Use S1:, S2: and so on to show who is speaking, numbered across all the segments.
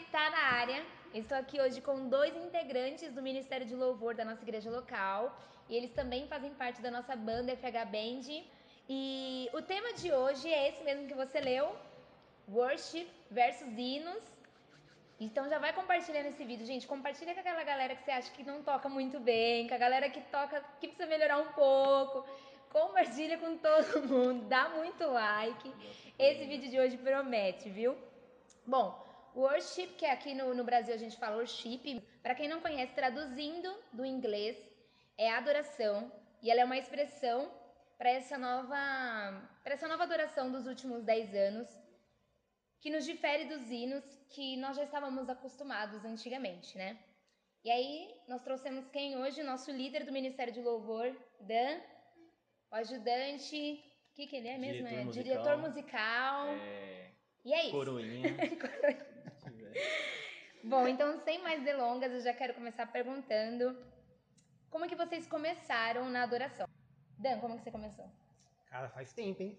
S1: Tá na área. Estou aqui hoje com dois integrantes do Ministério de Louvor da nossa igreja local. E eles também fazem parte da nossa banda FH Band. E o tema de hoje é esse mesmo que você leu: Worship versus hinos. Então já vai compartilhando esse vídeo, gente. Compartilha com aquela galera que você acha que não toca muito bem, com a galera que toca, que precisa melhorar um pouco. Compartilha com todo mundo, dá muito like. Esse vídeo de hoje promete, viu? Bom, worship, que aqui no, no Brasil a gente fala worship, para quem não conhece, traduzindo do inglês, é adoração. E ela é uma expressão para essa nova para essa nova adoração dos últimos 10 anos, que nos difere dos hinos que nós já estávamos acostumados antigamente, né? E aí, nós trouxemos quem hoje? O nosso líder do Ministério de Louvor, Dan, o ajudante, o que, que ele é mesmo?
S2: Diretor
S1: é
S2: musical.
S1: diretor musical.
S2: É,
S1: E é isso.
S2: coroinha.
S1: Bom, então sem mais delongas, eu já quero começar perguntando como que vocês começaram na adoração? Dan, como que você começou?
S3: Cara, faz tempo, hein?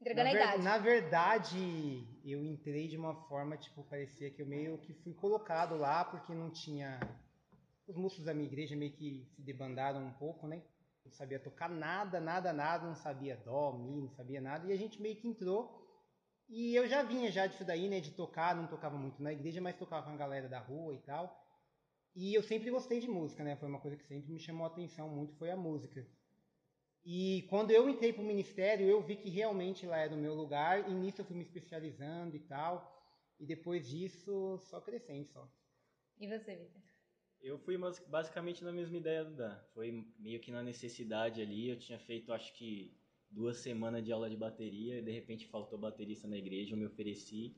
S1: Entregando
S3: na,
S1: a
S3: ver-
S1: idade.
S3: na verdade, eu entrei de uma forma, tipo, parecia que eu meio que fui colocado lá porque não tinha. Os músicos da minha igreja meio que se debandaram um pouco, né? Não sabia tocar nada, nada, nada, não sabia dó, mi, não sabia nada. E a gente meio que entrou. E eu já vinha já disso daí, né? De tocar, não tocava muito na igreja, mas tocava com a galera da rua e tal. E eu sempre gostei de música, né? Foi uma coisa que sempre me chamou a atenção muito, foi a música. E quando eu entrei para o ministério, eu vi que realmente lá era o meu lugar, e nisso eu fui me especializando e tal. E depois disso, só crescendo só.
S1: E você, Vitor?
S2: Eu fui bas- basicamente na mesma ideia do Dan. Foi meio que na necessidade ali. Eu tinha feito, acho que, duas semanas de aula de bateria. E de repente faltou baterista na igreja, eu me ofereci.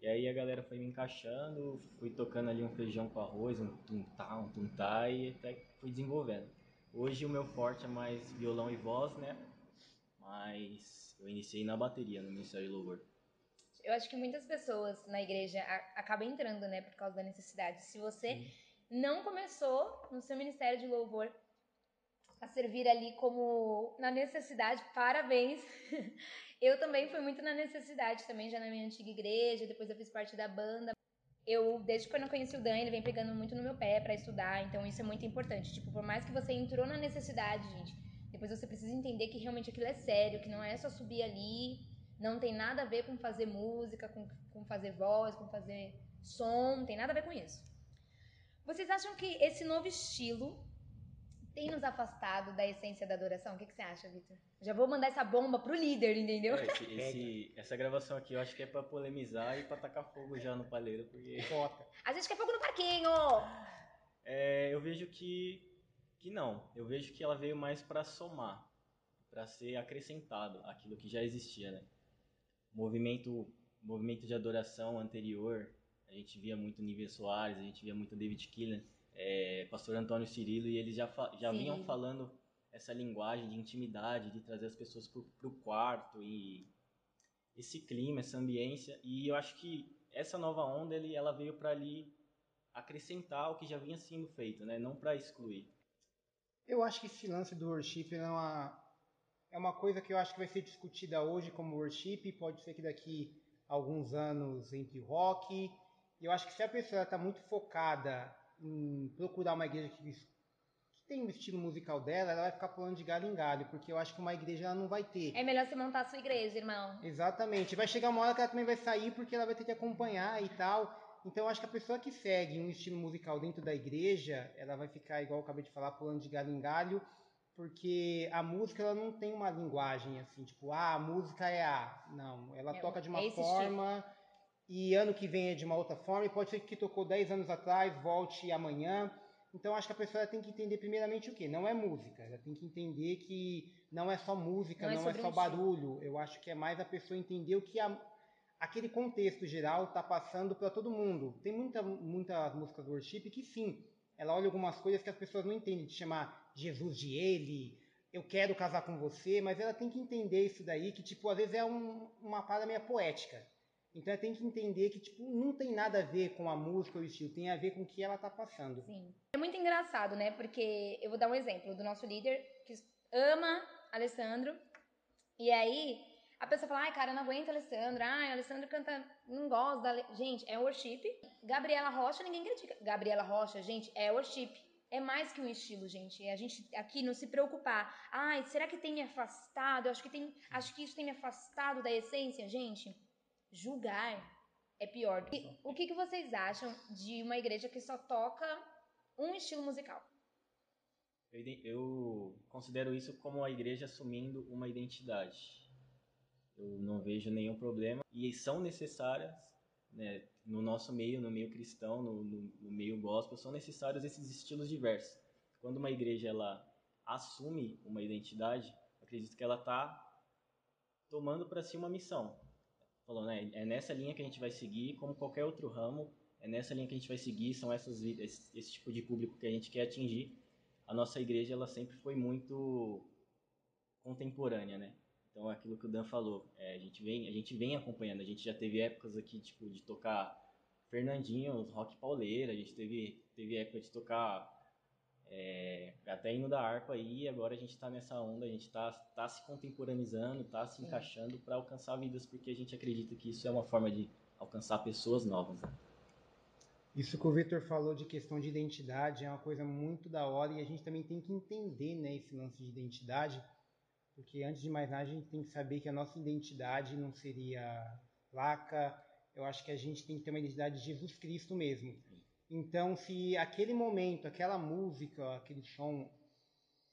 S2: E aí a galera foi me encaixando, fui tocando ali um feijão com arroz, um tuntá, um tuntá, e até fui desenvolvendo. Hoje o meu forte é mais violão e voz, né? Mas eu iniciei na bateria, no Ministério de Louvor.
S1: Eu acho que muitas pessoas na igreja acabam entrando, né, por causa da necessidade. Se você não começou no seu ministério de louvor a servir ali como na necessidade, parabéns. Eu também fui muito na necessidade também, já na minha antiga igreja, depois eu fiz parte da banda. Eu, desde quando eu conheci o Dan, ele vem pegando muito no meu pé pra estudar, então isso é muito importante. Tipo, por mais que você entrou na necessidade, gente, depois você precisa entender que realmente aquilo é sério, que não é só subir ali, não tem nada a ver com fazer música, com, com fazer voz, com fazer som, não tem nada a ver com isso. Vocês acham que esse novo estilo tem nos afastado da essência da adoração? O que, que você acha, Vitor? Já vou mandar essa bomba pro líder, entendeu?
S2: É, esse- esse- essa gravação aqui eu acho que é pra polemizar e pra tacar fogo já no palheiro, porque
S3: Foca.
S1: A gente quer fogo no parquinho!
S2: é, eu vejo que, que não. Eu vejo que ela veio mais pra somar, pra ser acrescentado aquilo que já existia, né? Movimento, movimento de adoração anterior, a gente via muito Nívia Soares, a gente via muito David Killen, é, Pastor Antônio Cirilo, e eles já, já
S1: Sim.
S2: vinham falando essa linguagem de intimidade, de trazer as pessoas pro, pro quarto e esse clima, essa ambiência. E eu acho que essa nova onda, ele, ela veio para ali acrescentar o que já vinha sendo feito, né? Não para excluir.
S3: Eu acho que esse lance do worship é uma, é uma coisa que eu acho que vai ser discutida hoje como worship. Pode ser que daqui a alguns anos entre rock. E eu acho que se a pessoa está muito focada em procurar uma igreja que, que tem o estilo musical dela, ela vai ficar pulando de galho em galho, porque eu acho que uma igreja ela não vai ter.
S1: É melhor você montar a sua igreja, irmão.
S3: Exatamente. Vai chegar uma hora que ela também vai sair porque ela vai ter que acompanhar e tal. Então eu acho que a pessoa que segue um estilo musical dentro da igreja, ela vai ficar, igual eu acabei de falar, pulando de galho em galho, porque a música ela não tem uma linguagem assim, tipo, ah, a música é A. Não, ela
S1: É,
S3: toca de uma
S1: é
S3: forma e ano que vem é de uma outra forma, e pode ser que tocou 10 anos atrás, volte amanhã. Então acho que a pessoa tem que entender primeiramente o que? Não é música. Ela tem que entender que não é só música,
S1: Não é
S3: não é,
S1: sobre
S3: só barulho. Eu acho que é mais a pessoa entender o que a, aquele contexto geral está passando para todo mundo. Tem muita, muita música do worship que sim, ela olha algumas coisas que as pessoas não entendem, de chamar Jesus de ele, eu quero casar com você, mas ela tem que entender isso daí, que tipo, às vezes é um- uma parada meio poética. Então ela tem que entender que tipo, não tem nada a ver com a música ou o estilo, tem a ver com o que ela tá passando.
S1: Sim. É muito engraçado, né? Porque eu vou dar um exemplo do nosso líder que ama Alessandro. E aí, A pessoa fala, ai, cara, eu não aguento a Alessandra. Ai, a Alessandra canta, não gosta da... Le-". Gente, é worship. Gabriela Rocha, ninguém critica. Gabriela Rocha, gente, é worship. É mais que um estilo, gente. É a gente aqui não se preocupar. Ai, será que tem me afastado? Acho que tem, acho que isso tem me afastado da essência, gente. Julgar é pior. E o que, que vocês acham de uma igreja que só toca um estilo musical?
S2: Eu, eu considero isso como a igreja assumindo uma identidade. Eu não vejo nenhum problema e são necessárias, né, no nosso meio, no meio cristão, no, no, no meio gospel, são necessários esses estilos diversos. Quando uma igreja ela assume uma identidade, acredito que ela está tomando para si uma missão. Falou, né, é nessa linha que a gente vai seguir, como qualquer outro ramo, é nessa linha que a gente vai seguir, são essas esse, esse tipo de público que a gente quer atingir a nossa igreja ela sempre foi muito contemporânea, né? Então é aquilo que o Dan falou, é, a gente vem a gente vem acompanhando, a gente já teve épocas aqui tipo de tocar Fernandinho, rock pauleira, a gente teve teve época de tocar é, até indo da harpa aí, agora a gente está nessa onda, a gente está tá se contemporaneizando, está se encaixando para alcançar vidas, porque a gente acredita que isso é uma forma de alcançar pessoas novas. Né?
S3: Isso que o Victor falou de questão de identidade é uma coisa muito da hora e a gente também tem que entender né, esse lance de identidade, porque antes de mais nada a gente tem que saber que a nossa identidade não seria placa, eu acho que a gente tem que ter uma identidade de Jesus Cristo mesmo. Então, se aquele momento, aquela música, aquele som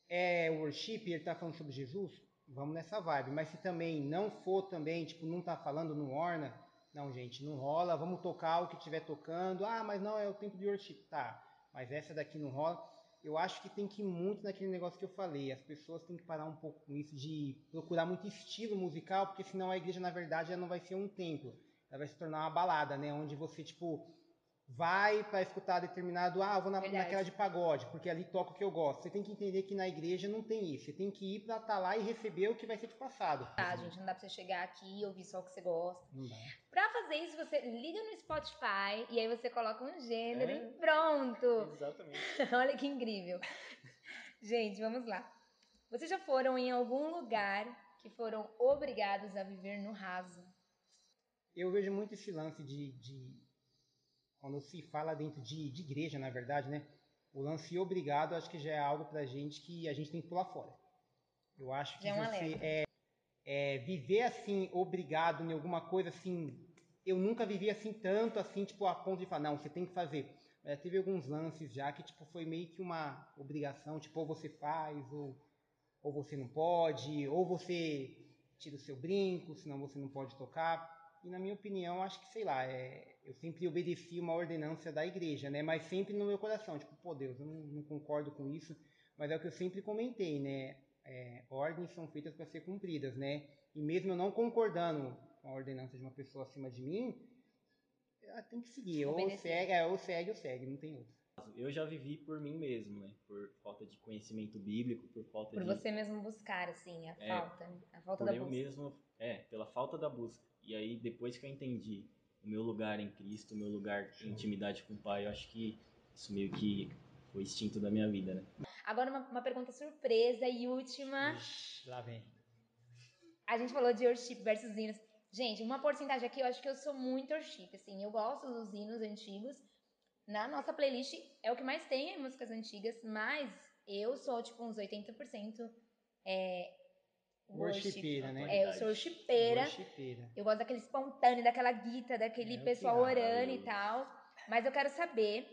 S3: é worship e ele tá falando sobre Jesus, vamos nessa vibe. Mas se também não for também, tipo, não tá falando, não orna, não, gente, não rola, vamos tocar o que estiver tocando. Ah, mas não, é o tempo de worship. Tá, mas essa daqui não rola. Eu acho que tem que ir muito naquele negócio que eu falei. As pessoas têm que parar um pouco com isso de procurar muito estilo musical, porque senão a igreja, na verdade, ela não vai ser um templo. Ela vai se tornar uma balada, né? Onde você, tipo, vai para escutar determinado, ah, vou na, naquela de pagode, porque ali toca o que eu gosto. Você tem que entender que na igreja não tem isso. Você tem que ir para estar lá e receber o que vai ser te passado.
S1: Tá, gente, não dá pra você chegar aqui e ouvir só o que você gosta.
S3: Não dá.
S1: Pra fazer isso, você liga no Spotify e aí você coloca um gênero
S2: É.
S1: e pronto.
S2: Exatamente.
S1: Olha que incrível. Gente, vamos lá. Vocês já foram em algum lugar que foram obrigados a viver no raso?
S3: Eu vejo muito esse lance de, de quando se fala dentro de, de igreja, na verdade, né? O lance obrigado, acho que já é algo pra gente que a gente tem que pular fora. Eu acho que
S1: Já é
S3: você é, é, viver assim, obrigado em alguma coisa assim. Eu nunca vivi assim tanto, assim, tipo, a ponto de falar, não, você tem que fazer. Mas teve alguns lances já que, tipo, foi meio que uma obrigação, tipo, ou você faz, ou, ou você não pode, ou você tira o seu brinco, senão você não pode tocar. E na minha opinião, acho que, sei lá, é, eu sempre obedeci uma ordenança da igreja, né? Mas sempre no meu coração, tipo, pô, Deus, eu não, não concordo com isso, mas é o que eu sempre comentei, né? É, ordens são feitas para ser cumpridas, né? E mesmo eu não concordando com a ordenança de uma pessoa acima de mim, ela tem que seguir. Ou
S1: Obedecer.
S3: segue, é, ou segue, ou segue, não tem outro.
S2: Eu já vivi por mim mesmo, né? Por falta de conhecimento bíblico, por falta
S1: Por
S2: de
S1: você mesmo buscar, assim, a
S2: É,
S1: falta. A falta
S2: por
S1: da
S2: eu
S1: busca.
S2: mesmo, é, pela falta da busca. E aí depois que eu entendi o meu lugar em Cristo, o meu lugar de intimidade com o Pai, eu acho que isso meio que foi instinto da minha vida, né?
S1: Agora uma, uma pergunta surpresa e última.
S3: Ixi, lá vem.
S1: A gente falou de worship versus hinos. Gente, uma porcentagem aqui, eu acho que eu sou muito worship, assim. Eu gosto dos hinos antigos. Na nossa playlist é o que mais tem, é músicas antigas, mas eu sou, tipo, uns 80% é, worship.
S3: Worshipeira, né?
S1: É, eu sou worshipeira.
S3: Worshipeira.
S1: Eu gosto daquele espontâneo, daquela guita, daquele
S3: É, eu
S1: pessoal orando e tal. Mas eu quero saber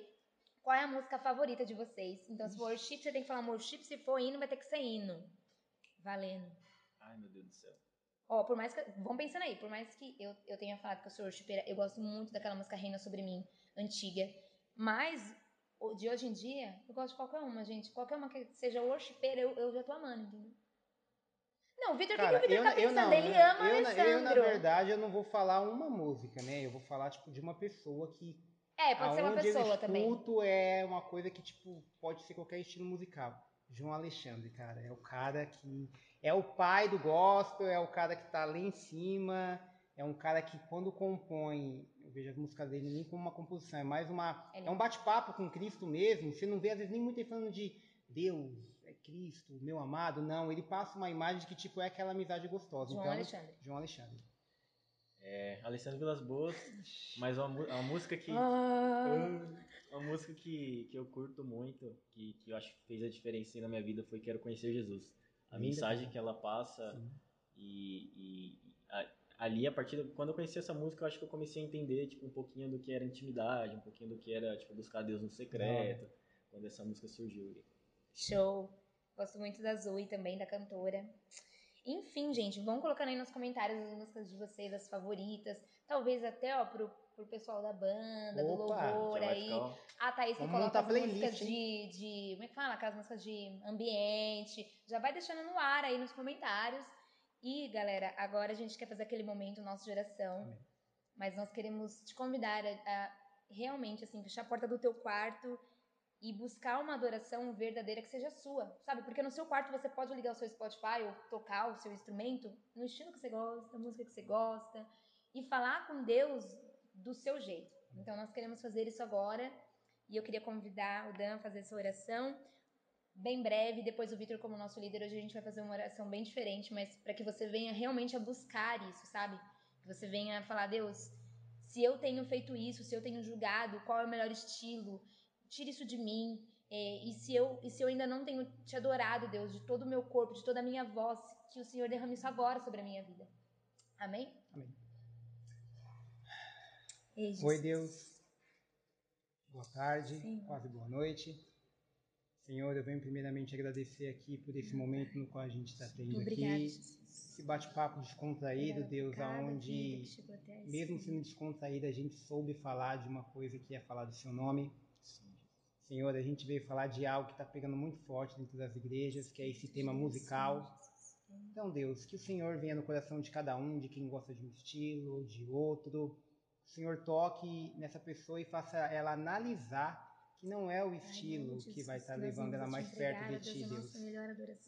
S1: qual é a música favorita de vocês. Então, se for worship, você tem que falar worship. Se for hino, vai ter que ser hino. Valendo.
S2: Ai, meu Deus do céu.
S1: Ó, por mais que. Vão pensando aí, por mais que eu, eu tenha falado que eu sou worshipeira, eu gosto muito daquela música Reina Sobre Mim, antiga. Mas, o de hoje em dia, eu gosto de qualquer uma, gente. Qualquer uma que seja worshipeira, eu, eu já tô amando, entendeu? Não, o Vitor, o que, que o Vitor tá pensando? Ele
S3: né?
S1: ama
S3: eu,
S1: Alessandro.
S3: eu, na verdade, eu não vou falar uma música, né? Eu vou falar, tipo, de uma pessoa que
S1: é, pode ser uma pessoa
S3: eu
S1: também.
S3: escuto é uma coisa que, tipo, pode ser qualquer estilo musical. João Alexandre, cara, é o cara que é o pai do gospel, é o cara que tá lá em cima, é um cara que quando compõe, eu vejo as músicas dele nem como uma composição, é mais uma
S1: Ele-
S3: é um bate-papo com Cristo mesmo. Você não vê às vezes nem muito ele falando de Deus, é Cristo, meu amado. Não, ele passa uma imagem de que, tipo, é aquela amizade gostosa.
S1: João
S3: então,
S1: Alexandre.
S3: João Alexandre.
S2: É, Alessandro Vilas Boas, mas uma, mu- uma música que.
S1: Ah.
S2: Uma música que, que eu curto muito, que, que eu acho que fez a diferença aí na minha vida foi Quero Conhecer Jesus. A
S3: Linda,
S2: mensagem
S3: cara.
S2: que ela passa
S3: Sim.
S2: e, e a- ali, a partir de, quando eu conheci essa música, eu acho que eu comecei a entender tipo, um pouquinho do que era intimidade, um pouquinho do que era tipo, buscar Deus no secreto, quando essa música surgiu.
S1: Show. Gosto muito da Zoe também, da cantora. Enfim, gente, vão colocando aí nos comentários as músicas de vocês, as favoritas. Talvez até, ó, pro, pro pessoal da banda, do
S3: Opa,
S1: louvor
S2: Já vai
S1: aí.
S2: ficar,
S1: A Thaís que
S3: Vamos
S1: coloca as
S3: playlist,
S1: músicas de, de. Como é que fala? Aquelas músicas de ambiente. Já vai deixando no ar aí nos comentários. E, galera, agora a gente quer fazer aquele momento nosso de oração.
S3: Amém.
S1: Mas nós queremos te convidar a, a realmente, assim, fechar a porta do teu quarto e buscar uma adoração verdadeira que seja sua, sabe? Porque no seu quarto você pode ligar o seu Spotify ou tocar o seu instrumento no estilo que você gosta, música que você gosta e falar com Deus do seu jeito. Então nós queremos fazer isso agora e eu queria convidar o Dan a fazer essa oração bem breve, depois o Vitor como nosso líder, hoje a gente vai fazer uma oração bem diferente, mas para que você venha realmente a buscar isso, sabe? Que você venha falar, Deus, se eu tenho feito isso, se eu tenho julgado, qual é o melhor estilo, tira isso de mim. É, e, se eu, e se eu ainda não tenho te adorado, Deus, de todo o meu corpo, de toda a minha voz, que o Senhor derrame isso agora sobre a minha vida. Amém?
S3: Amém.
S1: Ei.
S3: Oi, Deus. Boa tarde,
S1: Senhor.
S3: quase boa noite. Senhor, eu venho primeiramente agradecer aqui por esse momento no qual a gente está tendo
S1: Obrigada,
S3: aqui.
S1: Jesus.
S3: Esse bate-papo descontraído, Deus, aonde,
S1: que esse
S3: mesmo sendo descontraído, a gente soube falar de uma coisa que é falar do seu nome. Senhor, a gente veio falar de algo que está pegando muito forte dentro das igrejas, que é esse tema musical. Então, Deus, que o Senhor venha no coração de cada um, de quem gosta de um estilo ou de outro. O Senhor toque nessa pessoa e faça ela analisar que não é o estilo que vai estar levando ela mais perto de Ti, Deus.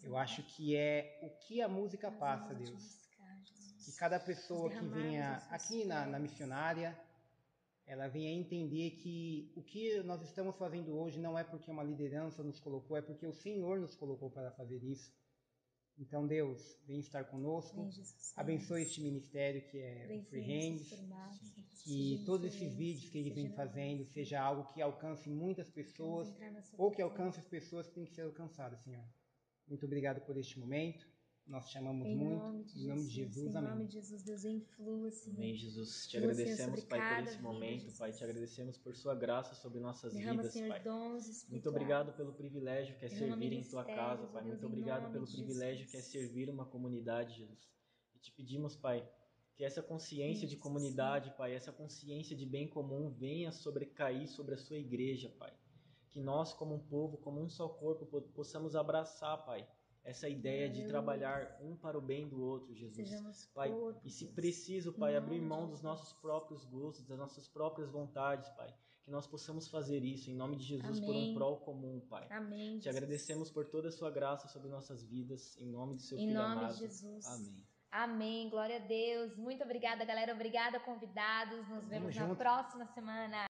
S3: Eu acho que é o que a música passa, Deus. Que cada pessoa que venha aqui na, na missionária, ela venha entender que o que nós estamos fazendo hoje não é porque uma liderança nos colocou, é porque o Senhor nos colocou para fazer isso. Então, Deus, vem estar conosco. Abençoe este ministério que é o Free Hands. Que todos esses vídeos que ele vem fazendo seja algo que alcance muitas pessoas ou que alcance as pessoas que têm que ser alcançadas, Senhor. Muito obrigado por este momento. Nós te amamos
S1: Em
S3: muito.
S1: De
S3: em nome de
S1: Jesus,
S3: Jesus,
S1: em nome de Jesus, Deus influa, Senhor.
S2: Amém, Jesus. Te agradecemos,
S1: sobre
S2: Pai, por esse
S1: vida,
S2: momento,
S1: Jesus.
S2: Pai. Te agradecemos por sua graça sobre nossas
S1: Derrama,
S2: vidas,
S1: Senhor,
S2: Pai.
S1: dons.
S2: Muito obrigado pelo privilégio que é
S1: Derrama
S2: servir em tua casa, Pai.
S1: Deus,
S2: Muito obrigado pelo privilégio que é
S1: Jesus.
S2: servir uma comunidade, Jesus. E te pedimos, Pai, que essa consciência de
S1: Jesus,
S2: comunidade, Pai, essa consciência de bem comum venha sobrecair sobre a sua igreja, Pai. Que nós, como um povo, como um só corpo, po- possamos abraçar, Pai, essa ideia de
S1: Aleluia.
S2: trabalhar um para o bem do outro, Jesus.
S1: Sejamos
S2: Pai, e se
S1: Deus.
S2: preciso,
S1: Em
S2: Pai, abrir
S1: de
S2: mão dos nossos próprios gostos, das nossas próprias vontades, Pai, que nós possamos fazer isso em nome de Jesus por um
S1: Amém.
S2: prol comum, Pai.
S1: Amém.
S2: Te
S1: Jesus.
S2: agradecemos por toda a sua graça sobre nossas vidas, em nome de seu
S1: Em
S2: filho
S1: nome de
S2: amado.
S1: Jesus.
S2: Amém.
S1: Amém. Glória a Deus. Muito obrigada, galera. Obrigada, convidados. Nos vemos na
S3: junto.
S1: próxima semana.